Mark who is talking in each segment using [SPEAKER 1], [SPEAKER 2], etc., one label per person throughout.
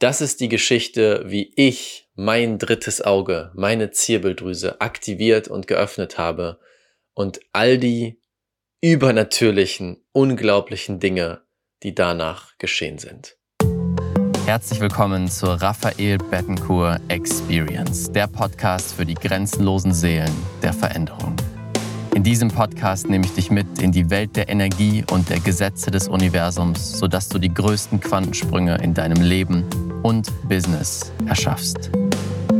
[SPEAKER 1] Das ist die Geschichte, wie ich mein drittes Auge, meine Zirbeldrüse aktiviert und geöffnet habe und all die übernatürlichen, unglaublichen Dinge, die danach geschehen sind.
[SPEAKER 2] Herzlich willkommen zur Raphael Bettencourt Experience, der Podcast für die grenzenlosen Seelen der Veränderung. In diesem Podcast nehme ich dich mit in die Welt der Energie und der Gesetze des Universums, sodass du die größten Quantensprünge in deinem Leben und Business erschaffst.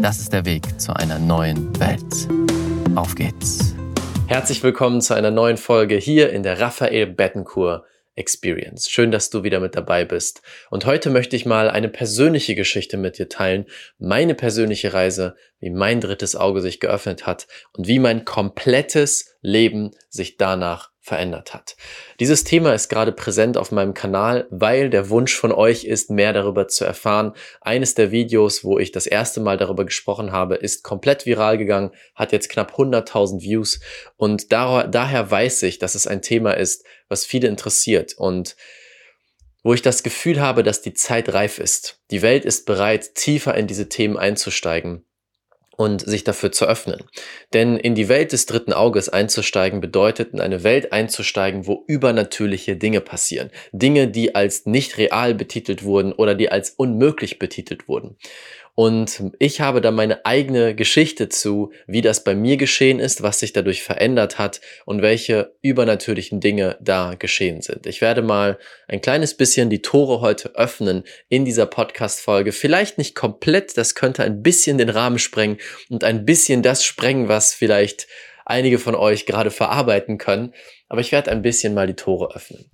[SPEAKER 2] Das ist der Weg zu einer neuen Welt. Auf geht's.
[SPEAKER 1] Herzlich willkommen zu einer neuen Folge hier in der Raphael Bettencourt Experience. Schön, dass du wieder mit dabei bist. Und heute möchte ich mal eine persönliche Geschichte mit dir teilen. Meine persönliche Reise, wie mein drittes Auge sich geöffnet hat und wie mein komplettes Leben sich danach verändert hat. Dieses Thema ist gerade präsent auf meinem Kanal, weil der Wunsch von euch ist, mehr darüber zu erfahren. Eines der Videos, wo ich das erste Mal darüber gesprochen habe, ist komplett viral gegangen, hat jetzt knapp 100.000 Views und da, daher weiß ich, dass es ein Thema ist, was viele interessiert und wo ich das Gefühl habe, dass die Zeit reif ist. Die Welt ist bereit, tiefer in diese Themen einzusteigen und sich dafür zu öffnen. Denn in die Welt des dritten Auges einzusteigen bedeutet, in eine Welt einzusteigen, wo übernatürliche Dinge passieren. Dinge, die als nicht real betitelt wurden oder die als unmöglich betitelt wurden. Und ich habe da meine eigene Geschichte zu, wie das bei mir geschehen ist, was sich dadurch verändert hat und welche übernatürlichen Dinge da geschehen sind. Ich werde mal ein kleines bisschen die Tore heute öffnen in dieser Podcast-Folge. Vielleicht nicht komplett, das könnte ein bisschen den Rahmen sprengen und ein bisschen das sprengen, was vielleicht einige von euch gerade verarbeiten können. Aber ich werde ein bisschen mal die Tore öffnen.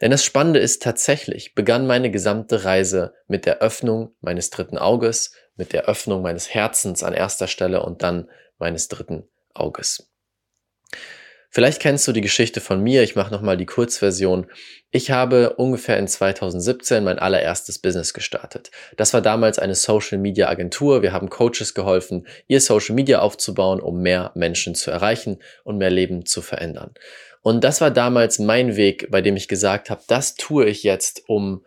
[SPEAKER 1] Denn das Spannende ist tatsächlich, begann meine gesamte Reise mit der Öffnung meines dritten Auges, mit der Öffnung meines Herzens an erster Stelle und dann meines dritten Auges. Vielleicht kennst du die Geschichte von mir, ich mache nochmal die Kurzversion. Ich habe ungefähr in 2017 mein allererstes Business gestartet. Das war damals eine Social Media Agentur. Wir haben Coaches geholfen, ihr Social Media aufzubauen, um mehr Menschen zu erreichen und mehr Leben zu verändern. Und das war damals mein Weg, bei dem ich gesagt habe, das tue ich jetzt, um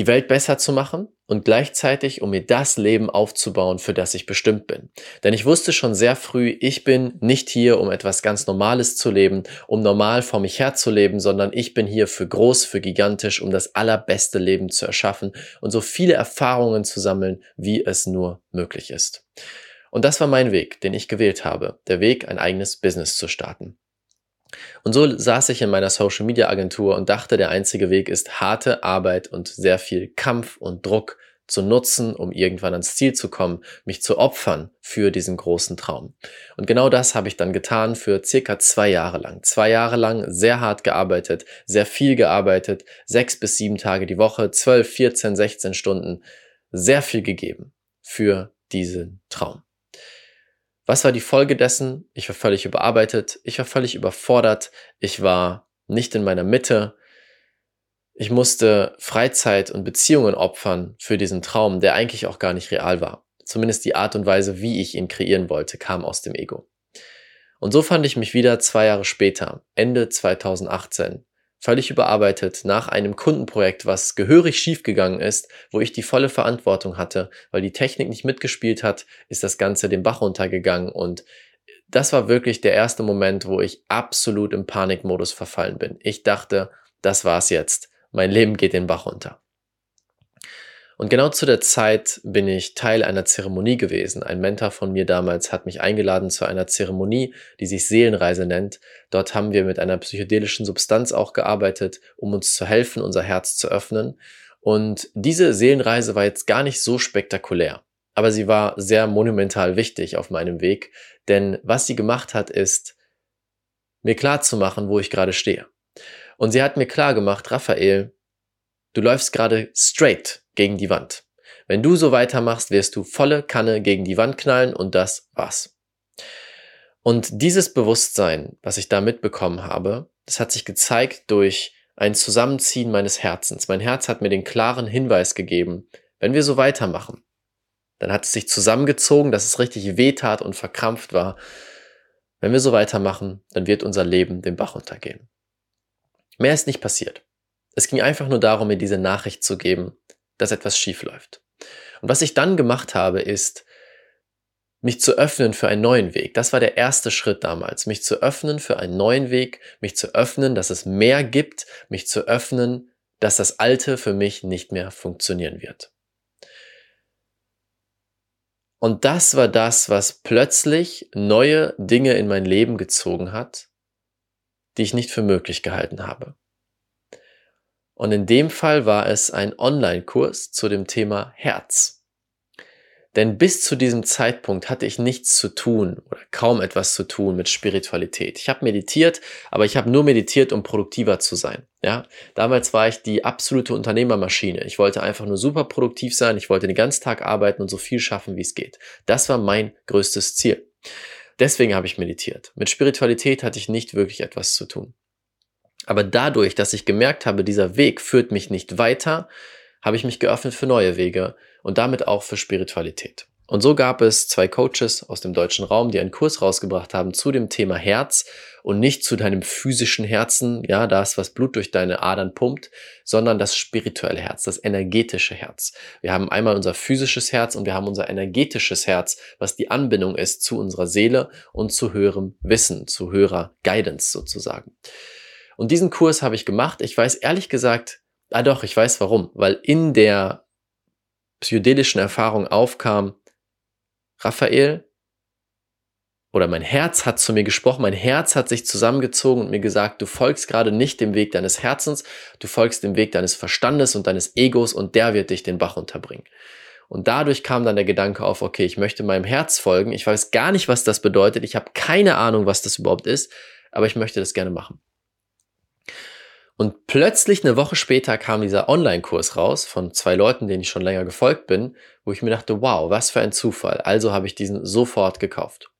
[SPEAKER 1] die Welt besser zu machen und gleichzeitig, um mir das Leben aufzubauen, für das ich bestimmt bin. Denn ich wusste schon sehr früh, ich bin nicht hier, um etwas ganz Normales zu leben, um normal vor mich herzuleben, sondern ich bin hier für groß, für gigantisch, um das allerbeste Leben zu erschaffen und so viele Erfahrungen zu sammeln, wie es nur möglich ist. Und das war mein Weg, den ich gewählt habe, der Weg, ein eigenes Business zu starten. Und so saß ich in meiner Social Media Agentur und dachte, der einzige Weg ist harte Arbeit und sehr viel Kampf und Druck zu nutzen, um irgendwann ans Ziel zu kommen, mich zu opfern für diesen großen Traum. Und genau das habe ich dann getan für circa zwei Jahre lang. Zwei Jahre lang sehr hart gearbeitet, sehr viel gearbeitet, sechs bis sieben Tage die Woche, zwölf, vierzehn, sechzehn Stunden, sehr viel gegeben für diesen Traum. Was war die Folge dessen? Ich war völlig überarbeitet, ich war völlig überfordert, ich war nicht in meiner Mitte. Ich musste Freizeit und Beziehungen opfern für diesen Traum, der eigentlich auch gar nicht real war. Zumindest die Art und Weise, wie ich ihn kreieren wollte, kam aus dem Ego. Und so fand ich mich wieder zwei Jahre später, Ende 2018, völlig überarbeitet nach einem Kundenprojekt, was gehörig schiefgegangen ist, wo ich die volle Verantwortung hatte, weil die Technik nicht mitgespielt hat, ist das Ganze den Bach runtergegangen und das war wirklich der erste Moment, wo ich absolut im Panikmodus verfallen bin. Ich dachte, das war's jetzt. Mein Leben geht den Bach runter. Und genau zu der Zeit bin ich Teil einer Zeremonie gewesen. Ein Mentor von mir damals hat mich eingeladen zu einer Zeremonie, die sich Seelenreise nennt. Dort haben wir mit einer psychedelischen Substanz auch gearbeitet, um uns zu helfen, unser Herz zu öffnen. Und diese Seelenreise war jetzt gar nicht so spektakulär. Aber sie war sehr monumental wichtig auf meinem Weg, denn was sie gemacht hat, ist, mir klar zu machen, wo ich gerade stehe. Und sie hat mir klar gemacht, Raphael, du läufst gerade straight gegen die Wand. Wenn du so weitermachst, wirst du volle Kanne gegen die Wand knallen und das war's. Und dieses Bewusstsein, was ich da mitbekommen habe, das hat sich gezeigt durch ein Zusammenziehen meines Herzens. Mein Herz hat mir den klaren Hinweis gegeben, wenn wir so weitermachen, dann hat es sich zusammengezogen, dass es richtig wehtat und verkrampft war. Wenn wir so weitermachen, dann wird unser Leben den Bach untergehen. Mehr ist nicht passiert. Es ging einfach nur darum, mir diese Nachricht zu geben, dass etwas schief läuft. Und was ich dann gemacht habe, ist, mich zu öffnen für einen neuen Weg. Das war der erste Schritt damals, mich zu öffnen für einen neuen Weg, mich zu öffnen, dass es mehr gibt, mich zu öffnen, dass das Alte für mich nicht mehr funktionieren wird. Und das war das, was plötzlich neue Dinge in mein Leben gezogen hat, die ich nicht für möglich gehalten habe. Und in dem Fall war es ein Online-Kurs zu dem Thema Herz. Denn bis zu diesem Zeitpunkt hatte ich nichts zu tun oder kaum etwas zu tun mit Spiritualität. Ich habe meditiert, aber ich habe nur meditiert, um produktiver zu sein. Ja, damals war ich die absolute Unternehmermaschine. Ich wollte einfach nur super produktiv sein. Ich wollte den ganzen Tag arbeiten und so viel schaffen, wie es geht. Das war mein größtes Ziel. Deswegen habe ich meditiert. Mit Spiritualität hatte ich nicht wirklich etwas zu tun. Aber dadurch, dass ich gemerkt habe, dieser Weg führt mich nicht weiter, habe ich mich geöffnet für neue Wege und damit auch für Spiritualität. Und so gab es zwei Coaches aus dem deutschen Raum, die einen Kurs rausgebracht haben zu dem Thema Herz und nicht zu deinem physischen Herzen, ja, das, was Blut durch deine Adern pumpt, sondern das spirituelle Herz, das energetische Herz. Wir haben einmal unser physisches Herz und wir haben unser energetisches Herz, was die Anbindung ist zu unserer Seele und zu höherem Wissen, zu höherer Guidance sozusagen. Und diesen Kurs habe ich gemacht. Ich weiß ehrlich gesagt Ah doch, ich weiß warum. Weil in der psychedelischen Erfahrung aufkam, Raphael, oder mein Herz hat zu mir gesprochen, mein Herz hat sich zusammengezogen und mir gesagt, du folgst gerade nicht dem Weg deines Herzens, du folgst dem Weg deines Verstandes und deines Egos und der wird dich den Bach unterbringen. Und dadurch kam dann der Gedanke auf, okay, ich möchte meinem Herz folgen, ich weiß gar nicht, was das bedeutet, ich habe keine Ahnung, was das überhaupt ist, aber ich möchte das gerne machen. Und plötzlich eine Woche später kam dieser Online-Kurs raus von zwei Leuten, denen ich schon länger gefolgt bin, wo ich mir dachte, wow, was für ein Zufall. Also habe ich diesen sofort gekauft.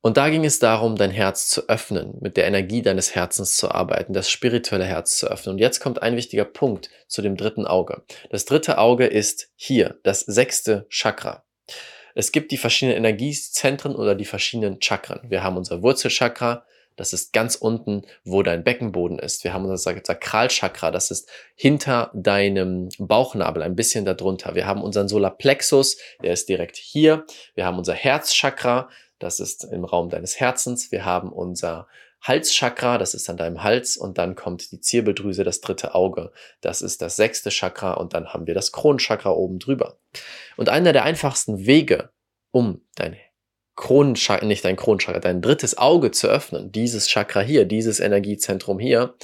[SPEAKER 1] Und da ging es darum, dein Herz zu öffnen, mit der Energie deines Herzens zu arbeiten, das spirituelle Herz zu öffnen. Und jetzt kommt ein wichtiger Punkt zu dem dritten Auge. Das dritte Auge ist hier, das sechste Chakra. Es gibt die verschiedenen Energiezentren oder die verschiedenen Chakren. Wir haben unser Wurzelchakra, das ist ganz unten, wo dein Beckenboden ist. Wir haben unser Sakralchakra, das ist hinter deinem Bauchnabel, ein bisschen darunter. Wir haben unseren Solarplexus, der ist direkt hier. Wir haben unser Herzchakra, das ist im Raum deines Herzens. Wir haben unser Halschakra, das ist an deinem Hals und dann kommt die Zirbeldrüse, das dritte Auge. Das ist das sechste Chakra und dann haben wir das Kronenchakra oben drüber. Und einer der einfachsten Wege, um dein Kronenchakra, nicht dein Kronenchakra, dein drittes Auge zu öffnen, dieses Chakra hier, dieses Energiezentrum hier,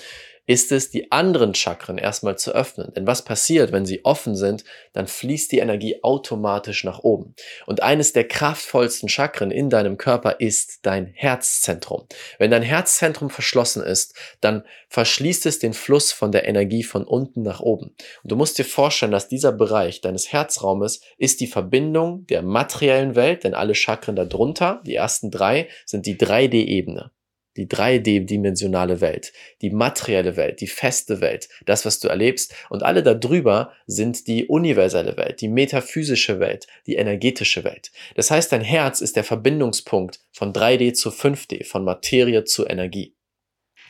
[SPEAKER 1] ist es, die anderen Chakren erstmal zu öffnen. Denn was passiert, wenn sie offen sind, dann fließt die Energie automatisch nach oben. Und eines der kraftvollsten Chakren in deinem Körper ist dein Herzzentrum. Wenn dein Herzzentrum verschlossen ist, dann verschließt es den Fluss von der Energie von unten nach oben. Und du musst dir vorstellen, dass dieser Bereich deines Herzraumes ist die Verbindung der materiellen Welt, denn alle Chakren darunter, die ersten drei, sind die 3D-Ebene die dreidimensionale Welt, die materielle Welt, die feste Welt, das, was du erlebst. Und alle darüber sind die universelle Welt, die metaphysische Welt, die energetische Welt. Das heißt, dein Herz ist der Verbindungspunkt von 3D zu 5D, von Materie zu Energie.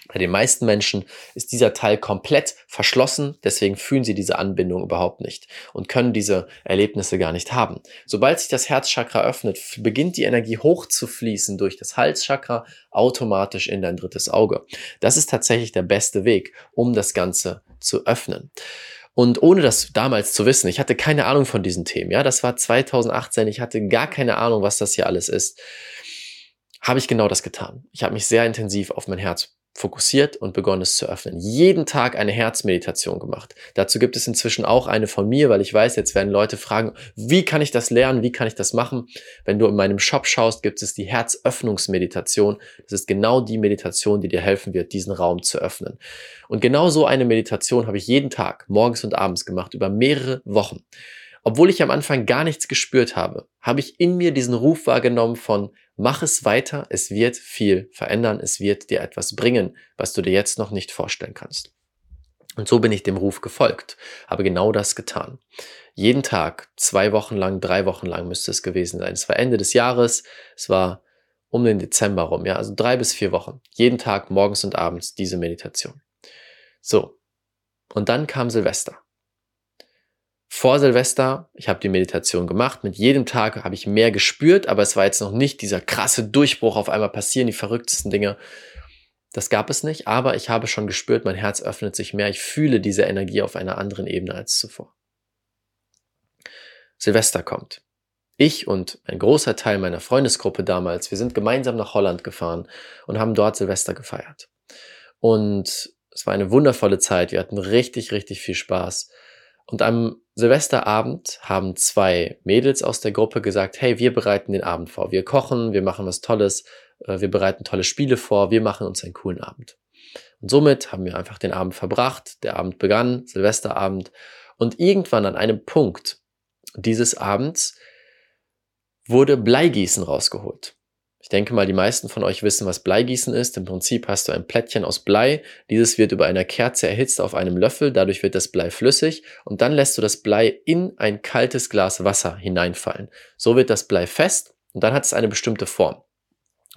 [SPEAKER 1] Bei den meisten Menschen ist dieser Teil komplett verschlossen, deswegen fühlen sie diese Anbindung überhaupt nicht und können diese Erlebnisse gar nicht haben. Sobald sich das Herzchakra öffnet, beginnt die Energie hochzufließen durch das Halschakra automatisch in dein drittes Auge. Das ist tatsächlich der beste Weg, um das Ganze zu öffnen. Und ohne das damals zu wissen, ich hatte keine Ahnung von diesen Themen, ja, das war 2018, ich hatte gar keine Ahnung, was das hier alles ist, habe ich genau das getan. Ich habe mich sehr intensiv auf mein Herz fokussiert und begonnen es zu öffnen. Jeden Tag eine Herzmeditation gemacht. Dazu gibt es inzwischen auch eine von mir, weil ich weiß, jetzt werden Leute fragen, wie kann ich das lernen, wie kann ich das machen? Wenn du in meinem Shop schaust, gibt es die Herzöffnungsmeditation. Das ist genau die Meditation, die dir helfen wird, diesen Raum zu öffnen. Und genau so eine Meditation habe ich jeden Tag, morgens und abends gemacht, über mehrere Wochen. Obwohl ich am Anfang gar nichts gespürt habe, habe ich in mir diesen Ruf wahrgenommen von mach es weiter, es wird viel verändern, es wird dir etwas bringen, was du dir jetzt noch nicht vorstellen kannst. Und so bin ich dem Ruf gefolgt, habe genau das getan. Jeden Tag, zwei Wochen lang, drei Wochen lang müsste es gewesen sein. Es war Ende des Jahres, es war um den Dezember rum, ja, also drei bis vier Wochen. Jeden Tag, morgens und abends diese Meditation. So. Und dann kam Silvester. Vor Silvester, ich habe die Meditation gemacht, mit jedem Tag habe ich mehr gespürt, aber es war jetzt noch nicht dieser krasse Durchbruch, auf einmal passieren die verrücktesten Dinge. Das gab es nicht, aber ich habe schon gespürt, mein Herz öffnet sich mehr, ich fühle diese Energie auf einer anderen Ebene als zuvor. Silvester kommt. Ich und ein großer Teil meiner Freundesgruppe damals, wir sind gemeinsam nach Holland gefahren und haben dort Silvester gefeiert. Und es war eine wundervolle Zeit, wir hatten richtig, richtig viel Spaß. Und am Silvesterabend haben zwei Mädels aus der Gruppe gesagt, hey, wir bereiten den Abend vor. Wir kochen, wir machen was Tolles, äh, wir bereiten tolle Spiele vor, wir machen uns einen coolen Abend. Und somit haben wir einfach den Abend verbracht. Der Abend begann, Silvesterabend. Und irgendwann an einem Punkt dieses Abends wurde Bleigießen rausgeholt. Ich denke mal, die meisten von euch wissen, was Bleigießen ist. Im Prinzip hast du ein Plättchen aus Blei. Dieses wird über einer Kerze erhitzt auf einem Löffel. Dadurch wird das Blei flüssig. Und dann lässt du das Blei in ein kaltes Glas Wasser hineinfallen. So wird das Blei fest und dann hat es eine bestimmte Form.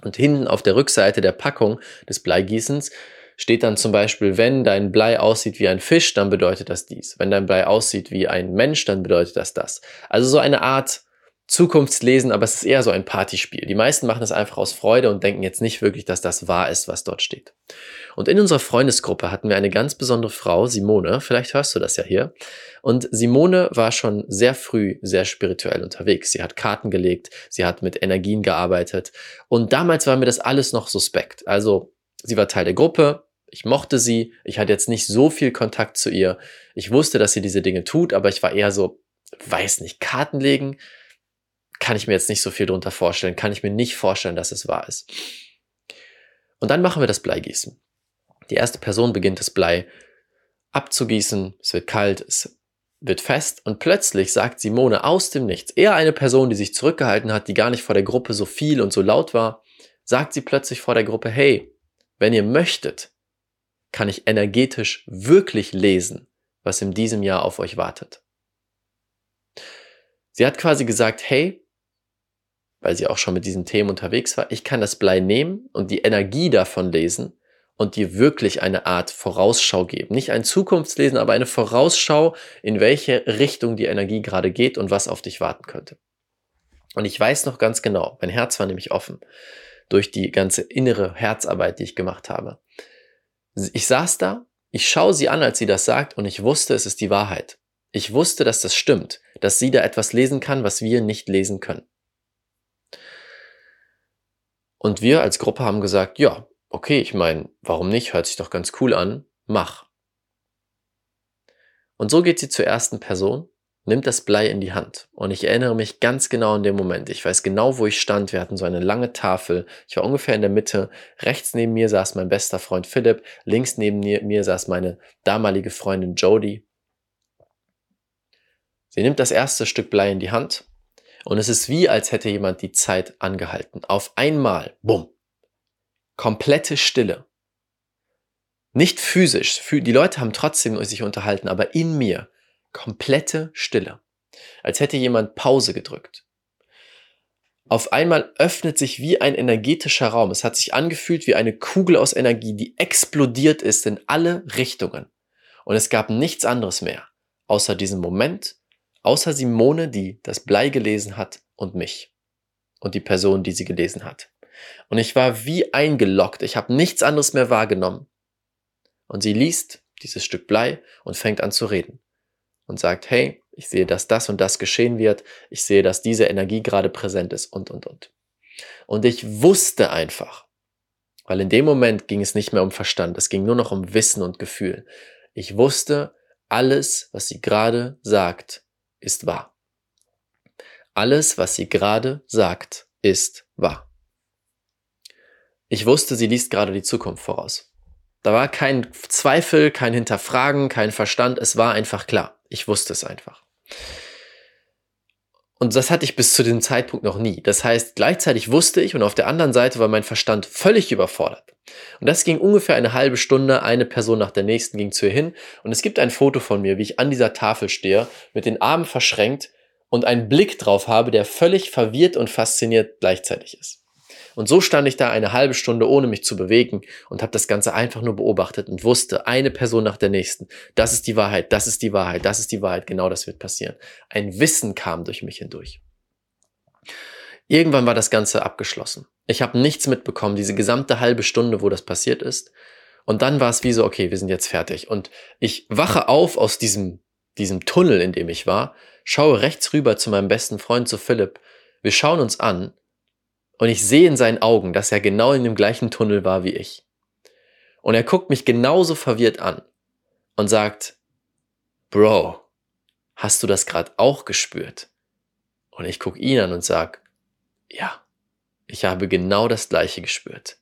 [SPEAKER 1] Und hinten auf der Rückseite der Packung des Bleigießens steht dann zum Beispiel, wenn dein Blei aussieht wie ein Fisch, dann bedeutet das dies. Wenn dein Blei aussieht wie ein Mensch, dann bedeutet das das. Also so eine Art Zukunftslesen, aber es ist eher so ein Partyspiel. Die meisten machen es einfach aus Freude und denken jetzt nicht wirklich, dass das wahr ist, was dort steht. Und in unserer Freundesgruppe hatten wir eine ganz besondere Frau, Simone, vielleicht hörst du das ja hier. Und Simone war schon sehr früh sehr spirituell unterwegs. Sie hat Karten gelegt, sie hat mit Energien gearbeitet und damals war mir das alles noch suspekt. Also sie war Teil der Gruppe, ich mochte sie, ich hatte jetzt nicht so viel Kontakt zu ihr. Ich wusste, dass sie diese Dinge tut, aber ich war eher so, weiß nicht, Karten legen, kann ich mir jetzt nicht so viel drunter vorstellen, kann ich mir nicht vorstellen, dass es wahr ist. Und dann machen wir das Bleigießen. Die erste Person beginnt das Blei abzugießen, es wird kalt, es wird fest und plötzlich sagt Simone aus dem Nichts, eher eine Person, die sich zurückgehalten hat, die gar nicht vor der Gruppe so viel und so laut war, sagt sie plötzlich vor der Gruppe, hey, wenn ihr möchtet, kann ich energetisch wirklich lesen, was in diesem Jahr auf euch wartet. Sie hat quasi gesagt, hey, weil sie auch schon mit diesen Themen unterwegs war, ich kann das Blei nehmen und die Energie davon lesen und dir wirklich eine Art Vorausschau geben. Nicht ein Zukunftslesen, aber eine Vorausschau, in welche Richtung die Energie gerade geht und was auf dich warten könnte. Und ich weiß noch ganz genau, mein Herz war nämlich offen durch die ganze innere Herzarbeit, die ich gemacht habe. Ich saß da, ich schaue sie an, als sie das sagt, und ich wusste, es ist die Wahrheit. Ich wusste, dass das stimmt, dass sie da etwas lesen kann, was wir nicht lesen können. Und wir als Gruppe haben gesagt, ja, okay, ich meine, warum nicht? Hört sich doch ganz cool an. Mach. Und so geht sie zur ersten Person, nimmt das Blei in die Hand. Und ich erinnere mich ganz genau an den Moment. Ich weiß genau, wo ich stand. Wir hatten so eine lange Tafel. Ich war ungefähr in der Mitte. Rechts neben mir saß mein bester Freund Philipp. Links neben mir saß meine damalige Freundin Jody. Sie nimmt das erste Stück Blei in die Hand und es ist wie, als hätte jemand die Zeit angehalten. Auf einmal, bumm, komplette Stille. Nicht physisch, die Leute haben trotzdem sich unterhalten, aber in mir komplette Stille. Als hätte jemand Pause gedrückt. Auf einmal öffnet sich wie ein energetischer Raum. Es hat sich angefühlt wie eine Kugel aus Energie, die explodiert ist in alle Richtungen. Und es gab nichts anderes mehr, außer diesem Moment Außer Simone, die das Blei gelesen hat und mich. Und die Person, die sie gelesen hat. Und ich war wie eingeloggt. Ich habe nichts anderes mehr wahrgenommen. Und sie liest dieses Stück Blei und fängt an zu reden. Und sagt, hey, ich sehe, dass das und das geschehen wird. Ich sehe, dass diese Energie gerade präsent ist und, und, und. Und ich wusste einfach, weil in dem Moment ging es nicht mehr um Verstand, es ging nur noch um Wissen und Gefühl. Ich wusste, alles, was sie gerade sagt, ist wahr. Alles, was sie gerade sagt, ist wahr. Ich wusste, sie liest gerade die Zukunft voraus. Da war kein Zweifel, kein Hinterfragen, kein Verstand, es war einfach klar. Ich wusste es einfach. Und das hatte ich bis zu dem Zeitpunkt noch nie. Das heißt, gleichzeitig wusste ich und auf der anderen Seite war mein Verstand völlig überfordert. Und das ging ungefähr eine halbe Stunde, eine Person nach der nächsten ging zu ihr hin und es gibt ein Foto von mir, wie ich an dieser Tafel stehe, mit den Armen verschränkt und einen Blick drauf habe, der völlig verwirrt und fasziniert gleichzeitig ist. Und so stand ich da eine halbe Stunde, ohne mich zu bewegen und habe das Ganze einfach nur beobachtet und wusste, eine Person nach der nächsten, das ist die Wahrheit, das ist die Wahrheit, das ist die Wahrheit, genau das wird passieren. Ein Wissen kam durch mich hindurch. Irgendwann war das Ganze abgeschlossen. Ich habe nichts mitbekommen, diese gesamte halbe Stunde, wo das passiert ist. Und dann war es wie so, okay, wir sind jetzt fertig. Und ich wache auf aus diesem, diesem Tunnel, in dem ich war, schaue rechts rüber zu meinem besten Freund, zu Philipp. Wir schauen uns an und ich sehe in seinen Augen, dass er genau in dem gleichen Tunnel war wie ich. Und er guckt mich genauso verwirrt an und sagt, Bro, hast du das gerade auch gespürt? Und ich gucke ihn an und sag, ja, ich habe genau das gleiche gespürt.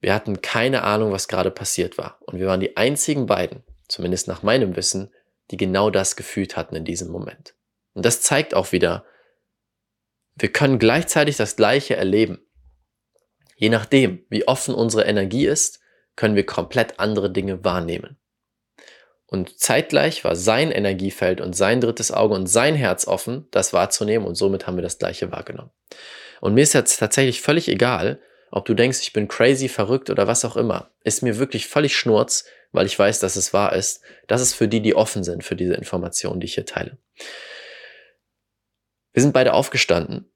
[SPEAKER 1] Wir hatten keine Ahnung, was gerade passiert war. Und wir waren die einzigen beiden, zumindest nach meinem Wissen, die genau das gefühlt hatten in diesem Moment. Und das zeigt auch wieder, wir können gleichzeitig das Gleiche erleben. Je nachdem, wie offen unsere Energie ist, können wir komplett andere Dinge wahrnehmen. Und zeitgleich war sein Energiefeld und sein drittes Auge und sein Herz offen, das wahrzunehmen und somit haben wir das Gleiche wahrgenommen. Und mir ist jetzt tatsächlich völlig egal, ob du denkst, ich bin crazy, verrückt oder was auch immer. Ist mir wirklich völlig schnurz, weil ich weiß, dass es wahr ist. Das ist für die, die offen sind für diese Informationen, die ich hier teile. Wir sind beide aufgestanden,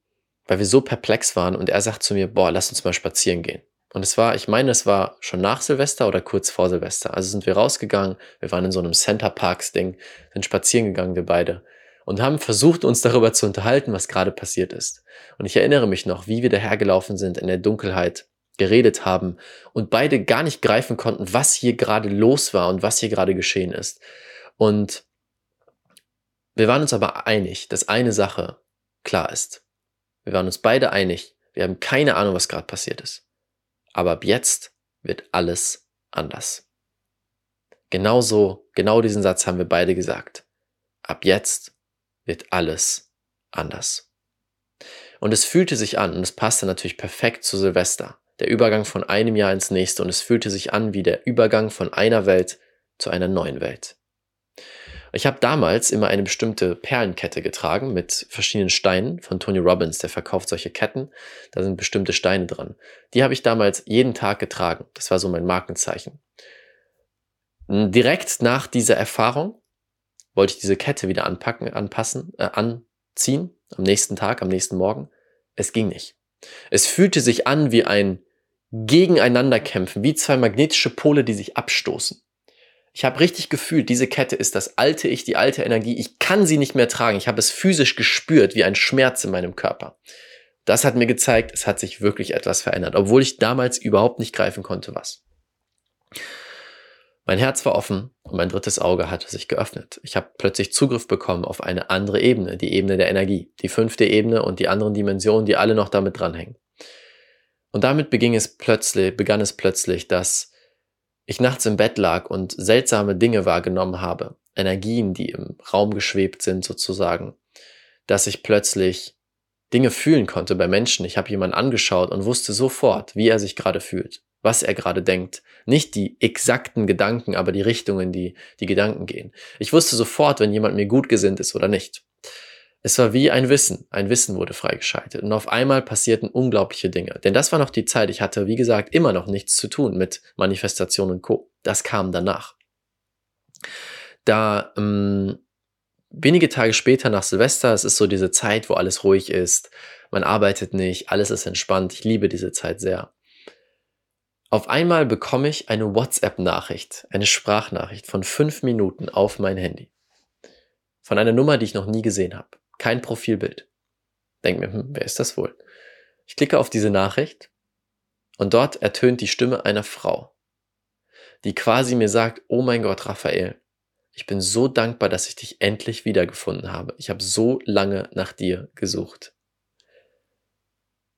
[SPEAKER 1] weil wir so perplex waren und er sagt zu mir, boah, lass uns mal spazieren gehen. Und es war, ich meine, es war schon nach Silvester oder kurz vor Silvester. Also sind wir rausgegangen, wir waren in so einem Center Parks Ding, sind spazieren gegangen, wir beide und haben versucht, uns darüber zu unterhalten, was gerade passiert ist. Und ich erinnere mich noch, wie wir dahergelaufen sind in der Dunkelheit, geredet haben und beide gar nicht greifen konnten, was hier gerade los war und was hier gerade geschehen ist. Und wir waren uns aber einig, dass eine Sache klar ist. Wir waren uns beide einig, wir haben keine Ahnung, was gerade passiert ist. Aber ab jetzt wird alles anders. Genauso, genau diesen Satz haben wir beide gesagt. Ab jetzt wird alles anders. Und es fühlte sich an, und es passte natürlich perfekt zu Silvester, der Übergang von einem Jahr ins nächste, und es fühlte sich an wie der Übergang von einer Welt zu einer neuen Welt. Ich habe damals immer eine bestimmte Perlenkette getragen mit verschiedenen Steinen von Tony Robbins, der verkauft solche Ketten. Da sind bestimmte Steine dran. Die habe ich damals jeden Tag getragen. Das war so mein Markenzeichen. Direkt nach dieser Erfahrung wollte ich diese Kette wieder anpacken, anpassen, äh, anziehen, am nächsten Tag, am nächsten Morgen. Es ging nicht. Es fühlte sich an wie ein Gegeneinanderkämpfen, wie zwei magnetische Pole, die sich abstoßen. Ich habe richtig gefühlt, diese Kette ist das alte Ich, die alte Energie. Ich kann sie nicht mehr tragen. Ich habe es physisch gespürt, wie ein Schmerz in meinem Körper. Das hat mir gezeigt, es hat sich wirklich etwas verändert, obwohl ich damals überhaupt nicht greifen konnte, was. Mein Herz war offen und mein drittes Auge hatte sich geöffnet. Ich habe plötzlich Zugriff bekommen auf eine andere Ebene, die Ebene der Energie, die fünfte Ebene und die anderen Dimensionen, die alle noch damit dranhängen. Und damit beging es plötzlich, begann es plötzlich, dass ich nachts im Bett lag und seltsame Dinge wahrgenommen habe, Energien, die im Raum geschwebt sind sozusagen, dass ich plötzlich Dinge fühlen konnte bei Menschen. Ich habe jemanden angeschaut und wusste sofort, wie er sich gerade fühlt was er gerade denkt. Nicht die exakten Gedanken, aber die Richtungen, die die Gedanken gehen. Ich wusste sofort, wenn jemand mir gut gesinnt ist oder nicht. Es war wie ein Wissen. Ein Wissen wurde freigeschaltet. Und auf einmal passierten unglaubliche Dinge. Denn das war noch die Zeit. Ich hatte, wie gesagt, immer noch nichts zu tun mit Manifestation und Co. Das kam danach. Da ähm, wenige Tage später nach Silvester, es ist so diese Zeit, wo alles ruhig ist, man arbeitet nicht, alles ist entspannt. Ich liebe diese Zeit sehr. Auf einmal bekomme ich eine WhatsApp-Nachricht, eine Sprachnachricht von fünf Minuten auf mein Handy. Von einer Nummer, die ich noch nie gesehen habe. Kein Profilbild. Denk mir, hm, wer ist das wohl? Ich klicke auf diese Nachricht und dort ertönt die Stimme einer Frau, die quasi mir sagt, oh mein Gott, Raphael, ich bin so dankbar, dass ich dich endlich wiedergefunden habe. Ich habe so lange nach dir gesucht.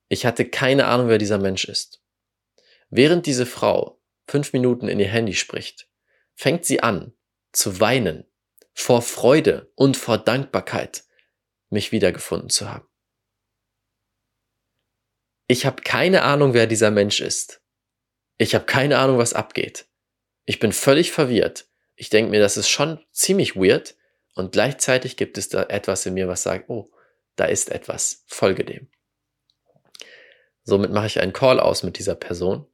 [SPEAKER 1] Ich hatte keine Ahnung, wer dieser Mensch ist. Während diese Frau fünf Minuten in ihr Handy spricht, fängt sie an zu weinen vor Freude und vor Dankbarkeit, mich wiedergefunden zu haben. Ich habe keine Ahnung, wer dieser Mensch ist. Ich habe keine Ahnung, was abgeht. Ich bin völlig verwirrt. Ich denke mir, das ist schon ziemlich weird und gleichzeitig gibt es da etwas in mir, was sagt, oh, da ist etwas, folge dem. Somit mache ich einen Call aus mit dieser Person.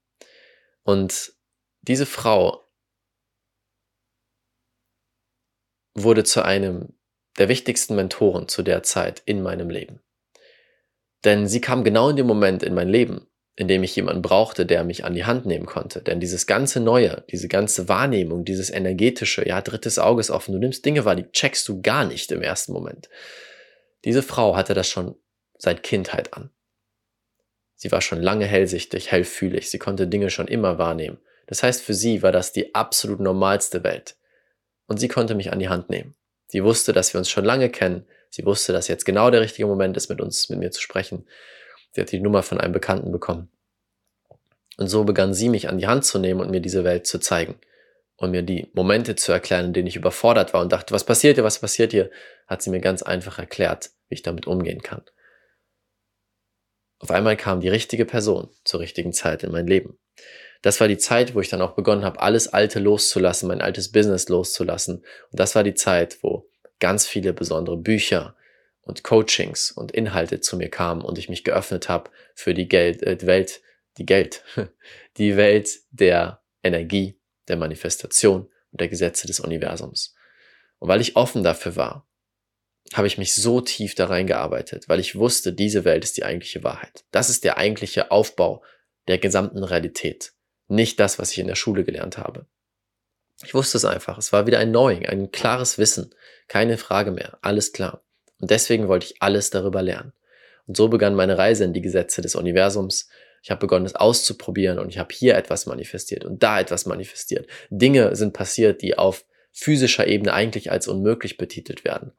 [SPEAKER 1] Und diese Frau wurde zu einem der wichtigsten Mentoren zu der Zeit in meinem Leben. Denn sie kam genau in dem Moment in mein Leben, in dem ich jemanden brauchte, der mich an die Hand nehmen konnte. Denn dieses ganze Neue, diese ganze Wahrnehmung, dieses energetische, ja, drittes Auge ist offen, du nimmst Dinge wahr, die checkst du gar nicht im ersten Moment. Diese Frau hatte das schon seit Kindheit an. Sie war schon lange hellsichtig, hellfühlig, sie konnte Dinge schon immer wahrnehmen. Das heißt, für sie war das die absolut normalste Welt. Und sie konnte mich an die Hand nehmen. Sie wusste, dass wir uns schon lange kennen. Sie wusste, dass jetzt genau der richtige Moment ist, mit uns, mit mir zu sprechen. Sie hat die Nummer von einem Bekannten bekommen. Und so begann sie mich an die Hand zu nehmen und mir diese Welt zu zeigen. Und mir die Momente zu erklären, in denen ich überfordert war und dachte, was passiert hier, was passiert hier, hat sie mir ganz einfach erklärt, wie ich damit umgehen kann. Auf einmal kam die richtige Person zur richtigen Zeit in mein Leben. Das war die Zeit, wo ich dann auch begonnen habe, alles Alte loszulassen, mein altes Business loszulassen. Und das war die Zeit, wo ganz viele besondere Bücher, und Coachings und Inhalte zu mir kamen und ich mich geöffnet habe für die Geld, äh, Welt, die Geld, die Welt der Energie, der Manifestation und der Gesetze des Universums. Und weil ich offen dafür war, habe ich mich so tief da reingearbeitet, weil ich wusste, diese Welt ist die eigentliche Wahrheit. Das ist der eigentliche Aufbau der gesamten Realität. Nicht das, was ich in der Schule gelernt habe. Ich wusste es einfach. Es war wieder ein Knowing, ein klares Wissen. Keine Frage mehr. Alles klar. Und deswegen wollte ich alles darüber lernen. Und so begann meine Reise in die Gesetze des Universums. Ich habe begonnen, es auszuprobieren und ich habe hier etwas manifestiert und da etwas manifestiert. Dinge sind passiert, die auf physischer Ebene eigentlich als unmöglich betitelt werden.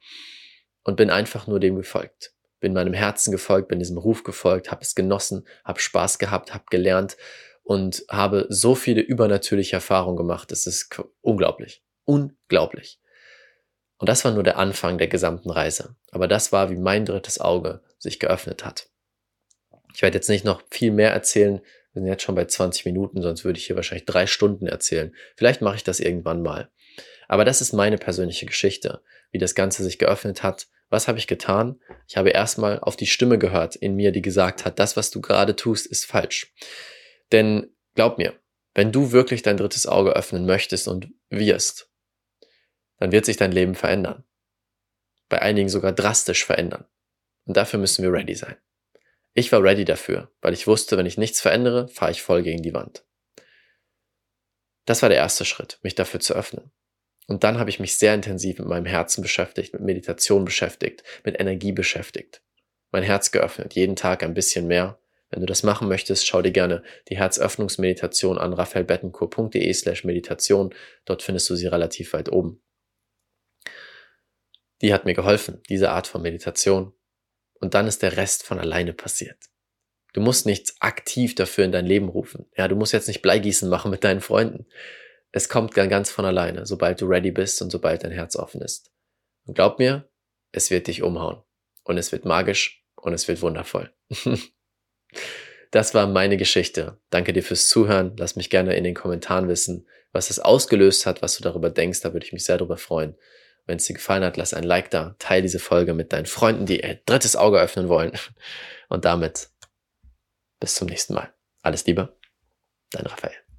[SPEAKER 1] Und bin einfach nur dem gefolgt. Bin meinem Herzen gefolgt, bin diesem Ruf gefolgt, habe es genossen, habe Spaß gehabt, habe gelernt und habe so viele übernatürliche Erfahrungen gemacht. Es ist unglaublich. Unglaublich. Und das war nur der Anfang der gesamten Reise. Aber das war, wie mein drittes Auge sich geöffnet hat. Ich werde jetzt nicht noch viel mehr erzählen. Wir sind jetzt schon bei 20 Minuten, sonst würde ich hier wahrscheinlich drei Stunden erzählen. Vielleicht mache ich das irgendwann mal. Aber das ist meine persönliche Geschichte, wie das Ganze sich geöffnet hat. Was habe ich getan? Ich habe erstmal auf die Stimme gehört in mir, die gesagt hat, das, was du gerade tust, ist falsch. Denn glaub mir, wenn du wirklich dein drittes Auge öffnen möchtest und wirst, dann wird sich dein Leben verändern. Bei einigen sogar drastisch verändern. Und dafür müssen wir ready sein. Ich war ready dafür, weil ich wusste, wenn ich nichts verändere, fahre ich voll gegen die Wand. Das war der erste Schritt, mich dafür zu öffnen. Und dann habe ich mich sehr intensiv mit meinem Herzen beschäftigt, mit Meditation beschäftigt, mit Energie beschäftigt. Mein Herz geöffnet, jeden Tag ein bisschen mehr. Wenn du das machen möchtest, schau dir gerne die Herzöffnungsmeditation an raphaelbettenkur.de slash Meditation. Dort findest du sie relativ weit oben die hat mir geholfen, diese Art von Meditation. Und dann ist der Rest von alleine passiert. Du musst nichts aktiv dafür in dein Leben rufen. Ja, du musst jetzt nicht Bleigießen machen mit deinen Freunden. Es kommt dann ganz von alleine, sobald du ready bist und sobald dein Herz offen ist. Und glaub mir, es wird dich umhauen. Und es wird magisch und es wird wundervoll. das war meine Geschichte. Danke dir fürs Zuhören. Lass mich gerne in den Kommentaren wissen, was es ausgelöst hat, was du darüber denkst. Da würde ich mich sehr darüber freuen. Wenn es dir gefallen hat, lass ein Like da, teile diese Folge mit deinen Freunden, die ihr drittes Auge öffnen wollen. Und damit bis zum nächsten Mal. Alles Liebe, dein Raphael.